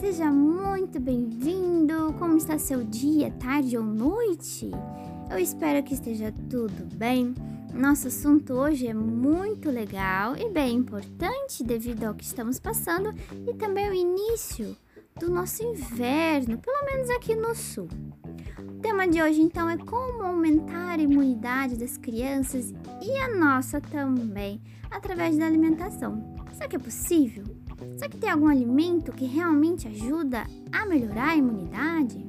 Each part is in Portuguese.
seja muito bem-vindo. Como está seu dia, tarde ou noite? Eu espero que esteja tudo bem. Nosso assunto hoje é muito legal e bem importante devido ao que estamos passando e também o início do nosso inverno, pelo menos aqui no sul. O tema de hoje então é como aumentar a imunidade das crianças e a nossa também através da alimentação. Será que é possível? Será que tem algum alimento que realmente ajuda a melhorar a imunidade?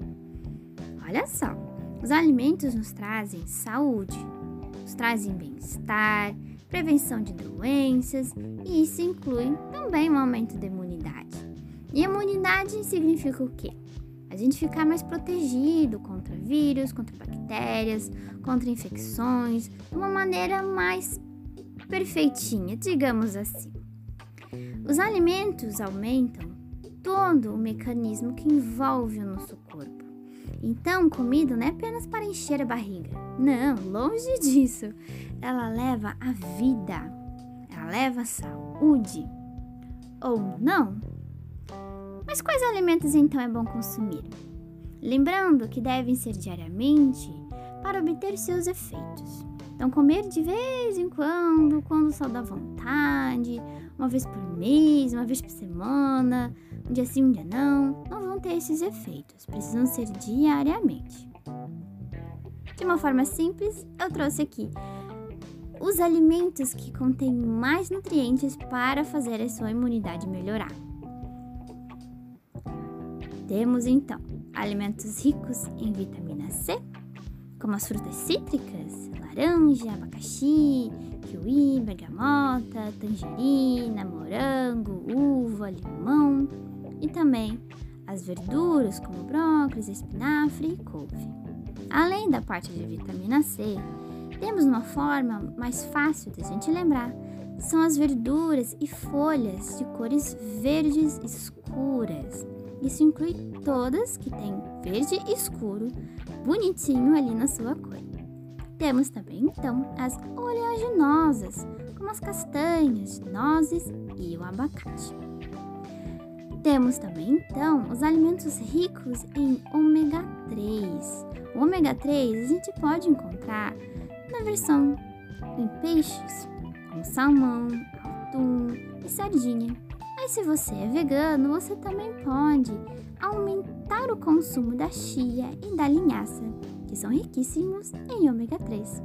Olha só, os alimentos nos trazem saúde, nos trazem bem-estar, prevenção de doenças e isso inclui também um aumento da imunidade. E imunidade significa o quê? A gente ficar mais protegido contra vírus, contra bactérias, contra infecções, de uma maneira mais perfeitinha, digamos assim. Os alimentos aumentam todo o mecanismo que envolve o nosso corpo. Então, comida não é apenas para encher a barriga. Não, longe disso. Ela leva a vida. Ela leva a saúde. Ou não? Mas quais alimentos então é bom consumir? Lembrando que devem ser diariamente para obter seus efeitos. Então, comer de vez em quando, quando só dá vontade, uma vez por mês, uma vez por semana, um dia sim, um dia não, não vão ter esses efeitos. Precisam ser diariamente. De uma forma simples, eu trouxe aqui os alimentos que contêm mais nutrientes para fazer a sua imunidade melhorar. Temos então alimentos ricos em vitamina C, como as frutas cítricas, laranja, abacaxi, kiwi, bergamota, tangerina, morango, uva, limão e também as verduras como brócolis, espinafre e couve. Além da parte de vitamina C, temos uma forma mais fácil de a gente lembrar. São as verduras e folhas de cores verdes escuras. Isso inclui todas que têm verde escuro, bonitinho ali na sua cor. Temos também então as oleaginosas, como as castanhas, nozes e o abacate. Temos também então os alimentos ricos em ômega 3. O ômega 3 a gente pode encontrar na versão em peixes, como salmão, atum e sardinha. Mas se você é vegano, você também pode aumentar o consumo da chia e da linhaça, que são riquíssimos em ômega 3.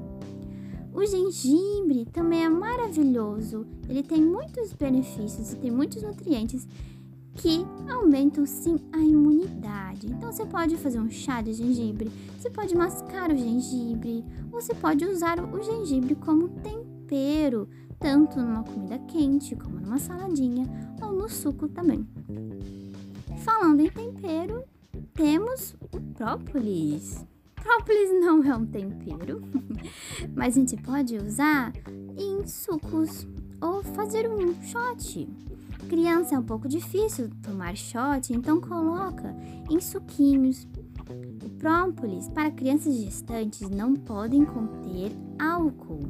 O gengibre também é maravilhoso, ele tem muitos benefícios e tem muitos nutrientes que aumentam sim a imunidade. Então você pode fazer um chá de gengibre, você pode mascar o gengibre, você pode usar o gengibre como tempero, tanto numa comida quente como numa saladinha ou no suco também. Falando em tempero, temos o própolis. Própolis não é um tempero, mas a gente pode usar em sucos ou fazer um shot. Criança é um pouco difícil tomar shot, então coloca em suquinhos. O própolis para crianças gestantes não podem conter álcool,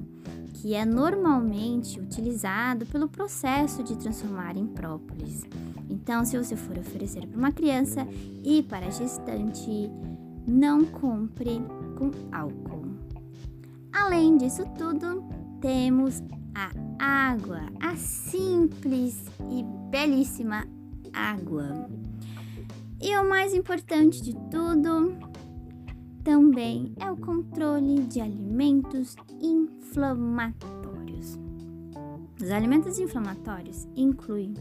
que é normalmente utilizado pelo processo de transformar em própolis. Então, se você for oferecer para uma criança e para gestante, não compre com álcool. Além disso tudo, temos a água, a simples e belíssima água. E o mais importante de tudo também é o controle de alimentos inflamatórios. Os alimentos inflamatórios incluem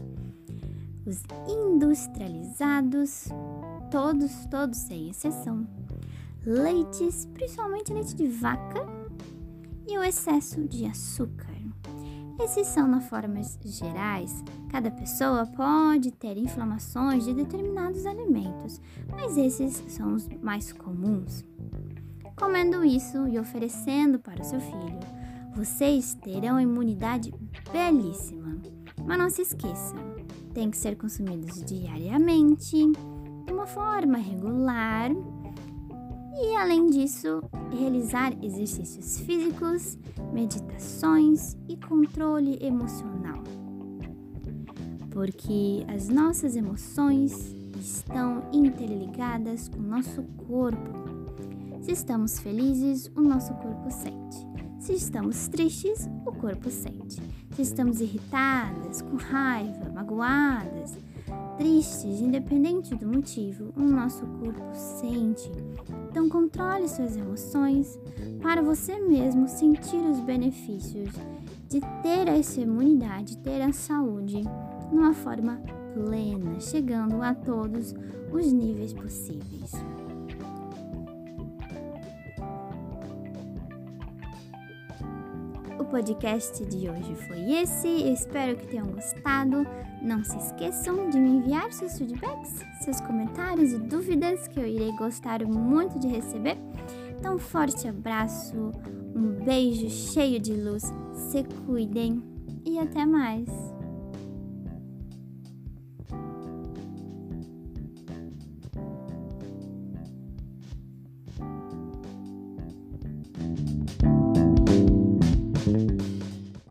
os industrializados, todos, todos sem exceção, leites, principalmente leite de vaca, e o excesso de açúcar. Esses são na formas gerais. Cada pessoa pode ter inflamações de determinados alimentos, mas esses são os mais comuns. Comendo isso e oferecendo para o seu filho, vocês terão imunidade belíssima. Mas não se esqueça, tem que ser consumidos diariamente, de uma forma regular e, além disso, realizar exercícios físicos, meditações e controle emocional. Porque as nossas emoções estão interligadas com o nosso corpo. Se estamos felizes, o nosso corpo sente. Se estamos tristes, o corpo sente. Se estamos irritadas, com raiva, magoadas, tristes, independente do motivo, o nosso corpo sente. Então, controle suas emoções para você mesmo sentir os benefícios de ter essa imunidade, ter a saúde numa forma plena, chegando a todos os níveis possíveis. O podcast de hoje foi esse. Eu espero que tenham gostado. Não se esqueçam de me enviar seus feedbacks, seus comentários e dúvidas que eu irei gostar muito de receber. Então, um forte abraço, um beijo cheio de luz, se cuidem e até mais!